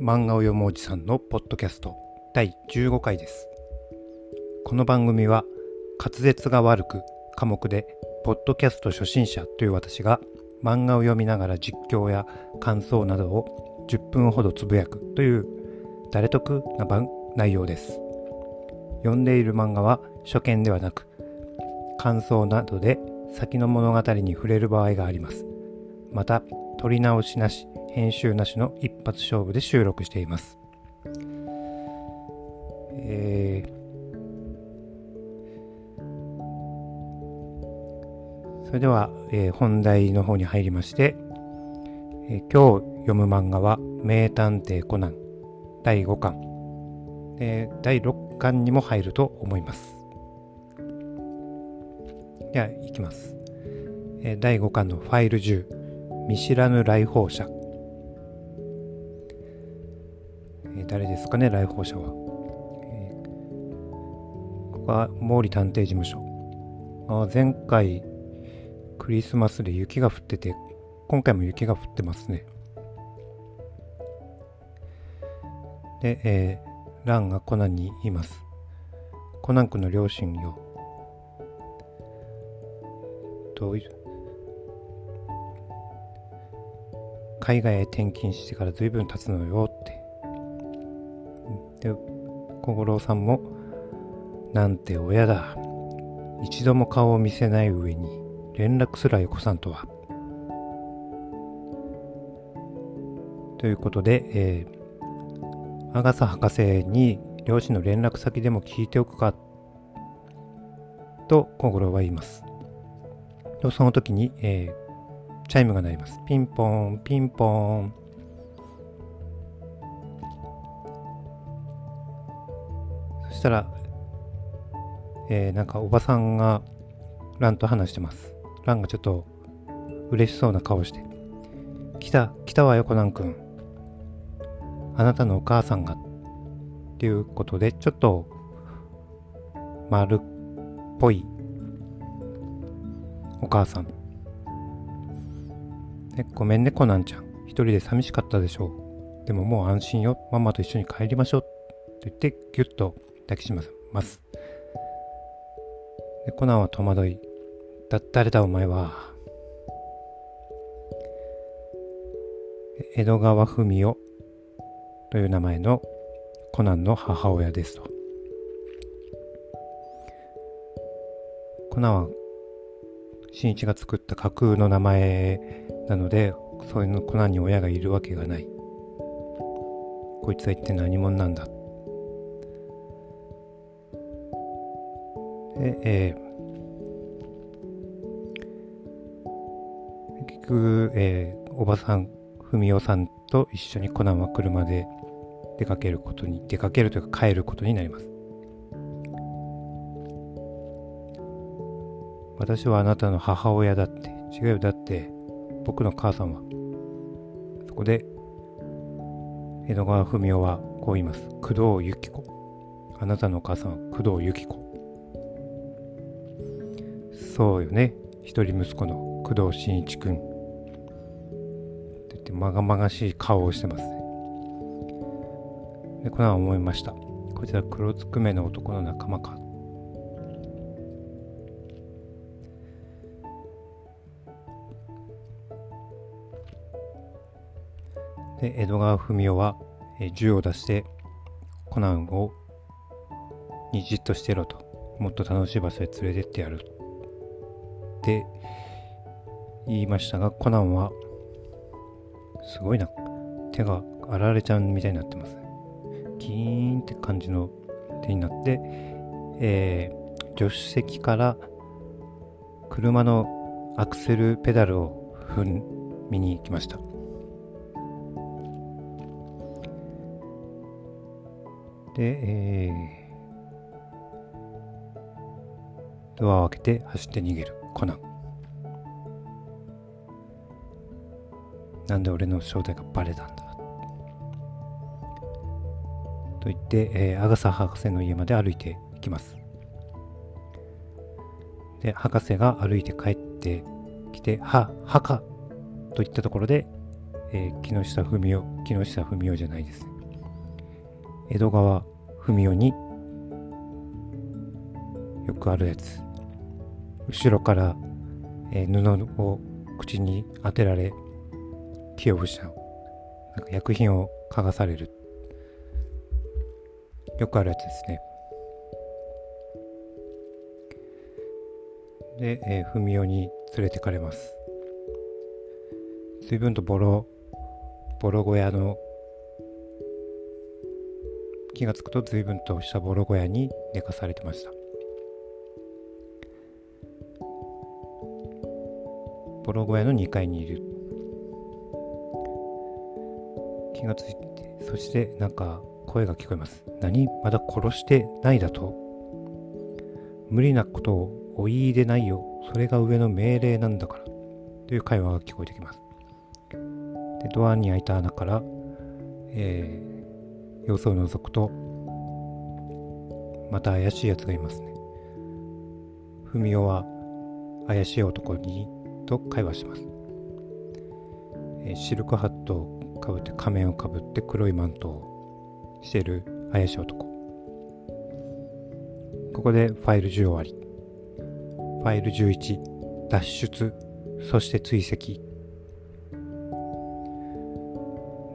漫画を読むおじさんのポッドキャスト第15回です。この番組は滑舌が悪く科目でポッドキャスト初心者という私が漫画を読みながら実況や感想などを10分ほどつぶやくという誰得な内容です。読んでいる漫画は初見ではなく感想などで先の物語に触れる場合があります。また撮り直しなし編集なしの一発勝負で収録しています。えー、それでは、えー、本題の方に入りまして、えー、今日読む漫画は「名探偵コナン」第5巻、えー、第6巻にも入ると思います。ではいきます、えー、第5巻のファイル10見知らぬ来訪者、えー、誰ですかね来訪者は、えー、ここは毛利探偵事務所。あ前回クリスマスで雪が降ってて今回も雪が降ってますね。で、えー、ランがコナンにいます。コナン君の両親よ。どういう海外へ転勤してから随分経つのよって。で小五郎さんもなんて親だ。一度も顔を見せない上に連絡すらよこさんとは。ということで、えー、阿笠博士に両親の連絡先でも聞いておくかと小五郎は言います。とその時に、えーチャイムが鳴ります。ピンポーン、ピンポーン。そしたら、えー、なんかおばさんが蘭と話してます。蘭がちょっと嬉しそうな顔して。来た、来たわよ、コナン君。あなたのお母さんが。っていうことで、ちょっと丸っぽいお母さんね、ごめんね、コナンちゃん。一人で寂しかったでしょう。でももう安心よ。ママと一緒に帰りましょう。と言って、ぎゅっと抱きしめます。でコナンは戸惑い。だ、誰だお前は。江戸川文夫という名前のコナンの母親ですと。コナンは新一が作った架空の名前なのでそういうのコナンに親がいるわけがない。こいつは一体何者なんだ？で、えー、結局、えー、おばさん文雄さんと一緒にコナンは車で出かけることに出かけるというか帰ることになります。私はあなたの母親だって違うよ。だって僕の母さんは。そこで江戸川文雄はこう言います。工藤由紀子。あなたのお母さんは工藤由紀子。そうよね。一人息子の工藤新一君。って言ってまがまがしい顔をしてますね。でこのは思いました。こちら黒ずくめの男の仲間か。で江戸川文雄は、え銃を出してコナンをにじっとしてろと。もっと楽しい場所へ連れてってやる。って言いましたがコナンはすごいな。手があられちゃんみたいになってます。キーンって感じの手になって、えー、助手席から車のアクセルペダルを踏みに行きました。で、えー、ドアを開けて走って逃げるコナン。なんで俺の正体がバレたんだと言って、えー、アガサ博士の家まで歩いていきます。で、博士が歩いて帰ってきて、は、はかといったところで、えー、木下文雄、木下文雄じゃないです。江戸川文雄によくあるやつ。後ろから、えー、布を口に当てられ気を失うなんか薬品を嗅がされる。よくあるやつですね。で、えー、文雄に連れてかれます。随分とボロボロ小屋の気がつくと随分としたボロ小屋に寝かされてました。ボロ小屋の2階にいる。気がついてそしてなんか声が聞こえます。何？まだ殺してないだと。無理なことをお言いでないよ。それが上の命令なんだから。という会話が聞こえてきます。でドアに開いた穴から、えー、様子を覗くとまた怪しいやつがいますね。文雄は怪しい男にと会話します、えー、シルクハットをかぶって仮面をかぶって黒いマントをしている怪しい男。ここでファイル10終わりファイル11脱出そして追跡。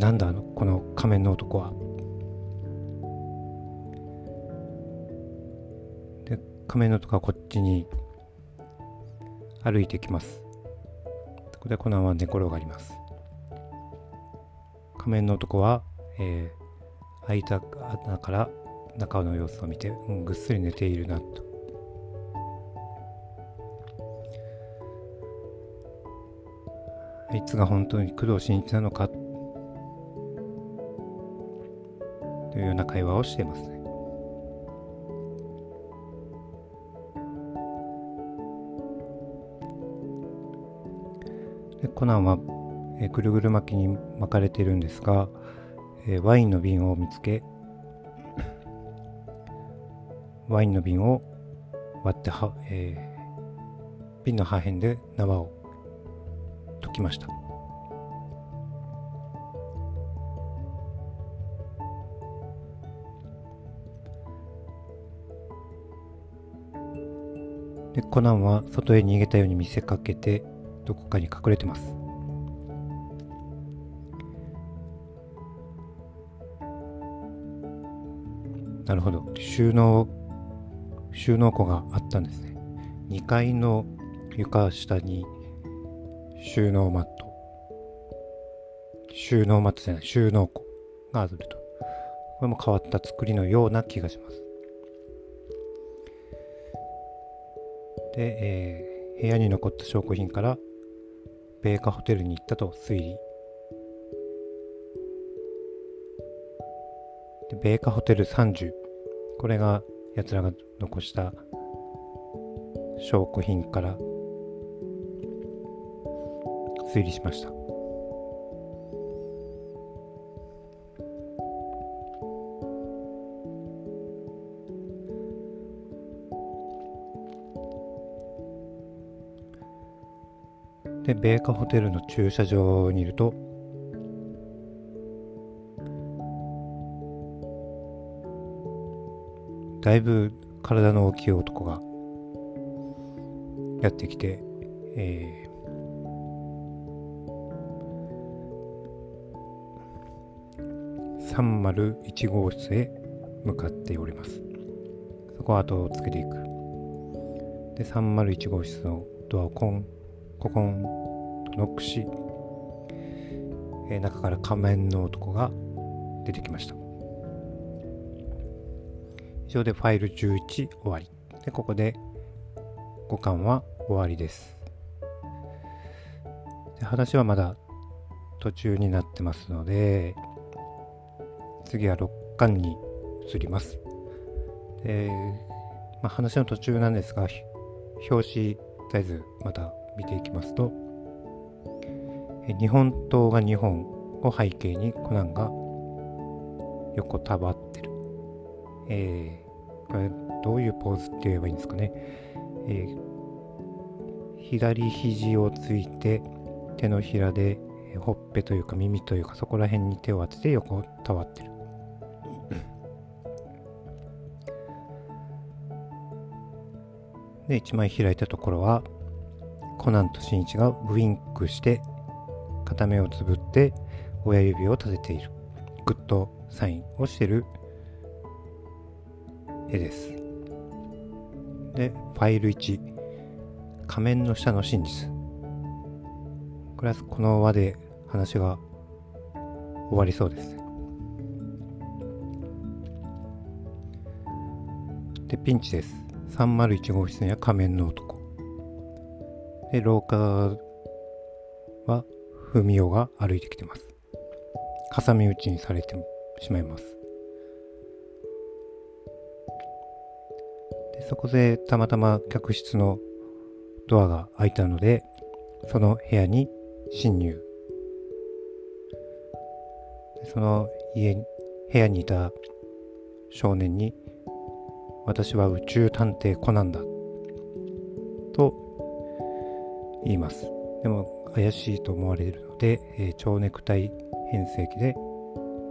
なんだこの仮面の男は。で仮面の男はこっちに歩いてきます。そこでコナンは寝転がります。仮面の男は、えー、開いた穴から中の様子を見て、うん、ぐっすり寝ているなと。あいつが本当に工藤新一なのか？というような会話をしていますね。コナンは、えぐるぐる巻きに巻かれているんですが、ワインの瓶を見つけワインの瓶を割っては、えー、瓶の破片で縄を解きました。でコナンは外へ逃げたように見せかけてどこかに隠れてます。なるほど。収納収納庫があったんですね。2階の床下に収納マット。収納マットじゃない収納庫があると。これも変わった作りのような気がします。で、えー、部屋に残った証拠品から米花ホテルに行ったと推理。で米花ホテル30これがやつらが残した証拠品から推理しました。で米花ホテルの駐車場にいるとだいぶ体の大きい男がやってきて、えー、301号室へ向かっております。そこは後をつけていく。で、301号室のドアをコンココンとノックし、えー、中から仮面の男が出てきました。以上でファイル11終わり。でここで5巻は終わりです。で話はまだ途中になってますので次は6巻に移ります。で、まあ、話の途中なんですが表紙サイズまた見ていきますと日本刀が日本を背景にコナンが横たわってる、えー、これどういうポーズって言えばいいんですかね、えー、左肘をついて手のひらでほっぺというか耳というかそこら辺に手を当てて横たわってる。で一枚開いたところはコナンと新一がウインクして片目をつぶって親指を立てている。グッドサインをしてる。絵です。でファイル1仮面の下の真実。これはこの輪で話が終わりそうです。でピンチです。301号室には仮面の男。で廊下は文雄が歩いてきてます。挟み撃ちにされてしまいます。でそこでたまたま客室のドアが開いたのでその部屋に侵入。その家部屋にいた少年に私は宇宙探偵コナンだと言います。でも怪しいと思われるので、えー、蝶ネクタイ変声機で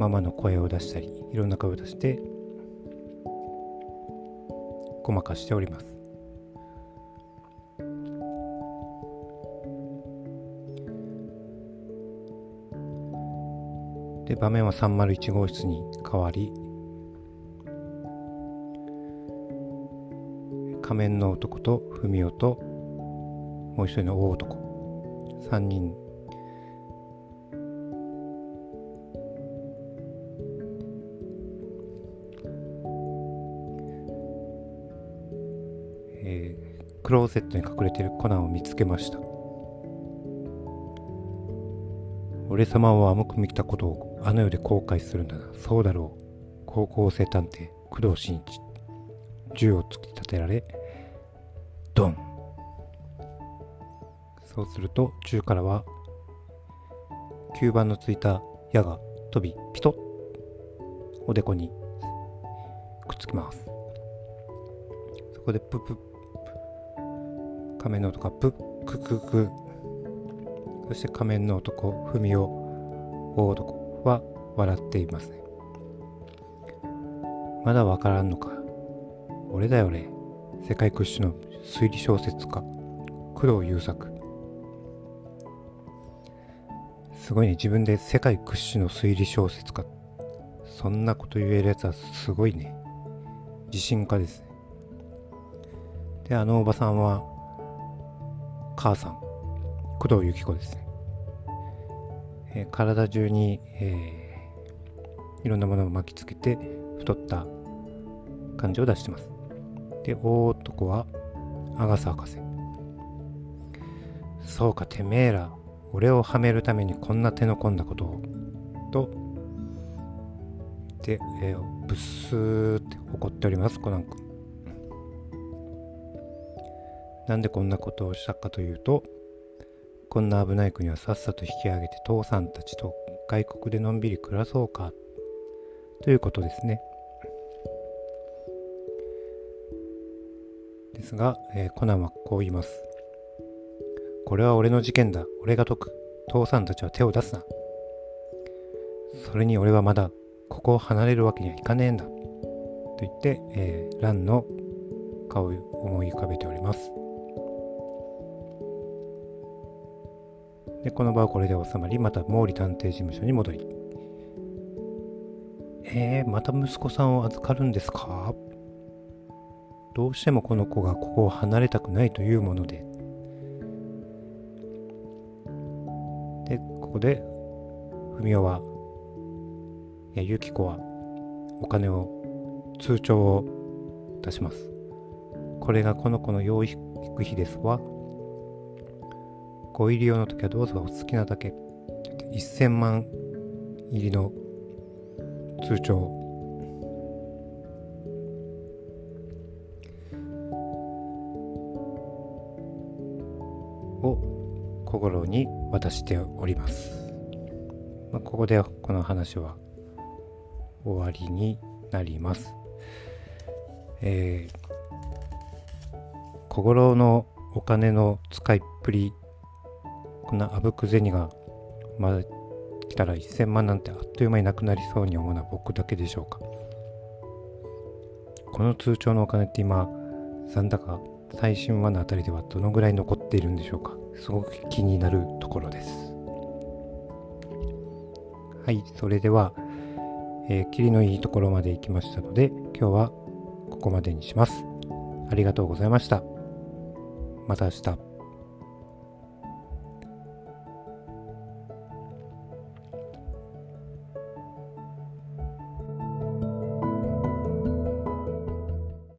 ママの声を出したりいろんな声を出してごまかしております。で場面は301号室に変わり仮面の男と文雄ともう一人の大男。3人。えー、クローゼットに隠れているコナンを見つけました。俺様を甘く見たことをあの世で後悔するんだそうだろう。高校生探偵工藤新一。銃を突き立てられそうすると銃からは吸盤のついた矢が飛びピトッおでこにくっつきます。そこでププ仮面の男がプッククク。そして仮面の男文雄大男は笑っていますね。まだわからんのか。俺だよ俺。世界屈指の推理小説家工藤優作。すごいね。自分で世界屈指の推理小説家。そんなこと言えるやつはすごいね。自信家ですね。であのおばさんは母さん。工藤由紀子ですね、えー、体中に、えー、いろんなものを巻きつけて太った感じを出してます。で大男はアガサ博士。そうかてめえら。俺をはめるためにこんな手の込んだことをとで、えー、ブスーって怒っておりますコナン君なんでこんなことをしたかというとこんな危ない国はさっさと引き上げて父さんたちと外国でのんびり暮らそうかということですね。ですが、えー、コナンはこう言います。これは俺の事件だ。俺が解く。父さんたちは手を出すな。それに俺はまだここを離れるわけにはいかねえんだ。と言って、えー、ランの顔を思い浮かべております。で、この場はこれで収まり、また毛利探偵事務所に戻り。えー、また息子さんを預かるんですか？どうしてもこの子がここを離れたくないというものでここで文雄はいやユキコはお金を通帳を出します。これがこの子の養育費ですわ。ご入り用の時はどうぞお好きなだけ。1000万入りの通帳を小五郎に渡しております。まあ、ここでこの話は終わりになります。えー、小五郎のお金の使いっぷり、こんなあぶく銭がまだ来たら1000万なんてあっという間になくなりそうに思うのは僕だけでしょうか。この通帳のお金って今、残高最新話のあたりではどのぐらい残っているんでしょうか？すごく気になるところです。はいそれでは、えー、霧のいいところまで行きましたので今日はここまでにします。ありがとうございました。また明日。